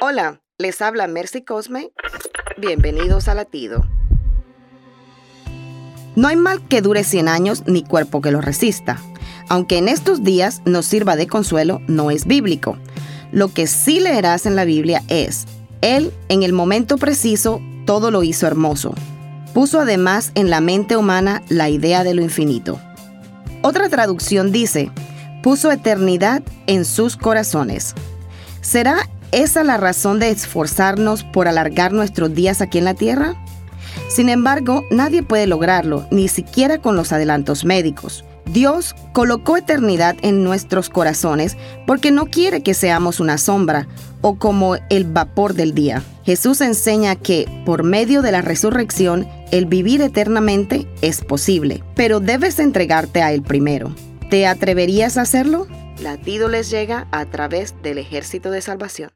Hola, les habla Mercy Cosme. Bienvenidos a Latido. No hay mal que dure 100 años ni cuerpo que lo resista. Aunque en estos días nos sirva de consuelo, no es bíblico. Lo que sí leerás en la Biblia es, Él en el momento preciso todo lo hizo hermoso. Puso además en la mente humana la idea de lo infinito. Otra traducción dice, puso eternidad en sus corazones. ¿Será esa la razón de esforzarnos por alargar nuestros días aquí en la tierra? Sin embargo, nadie puede lograrlo, ni siquiera con los adelantos médicos. Dios colocó eternidad en nuestros corazones porque no quiere que seamos una sombra o como el vapor del día. Jesús enseña que por medio de la resurrección el vivir eternamente es posible, pero debes entregarte a Él primero. ¿Te atreverías a hacerlo? Latido les llega a través del ejército de salvación.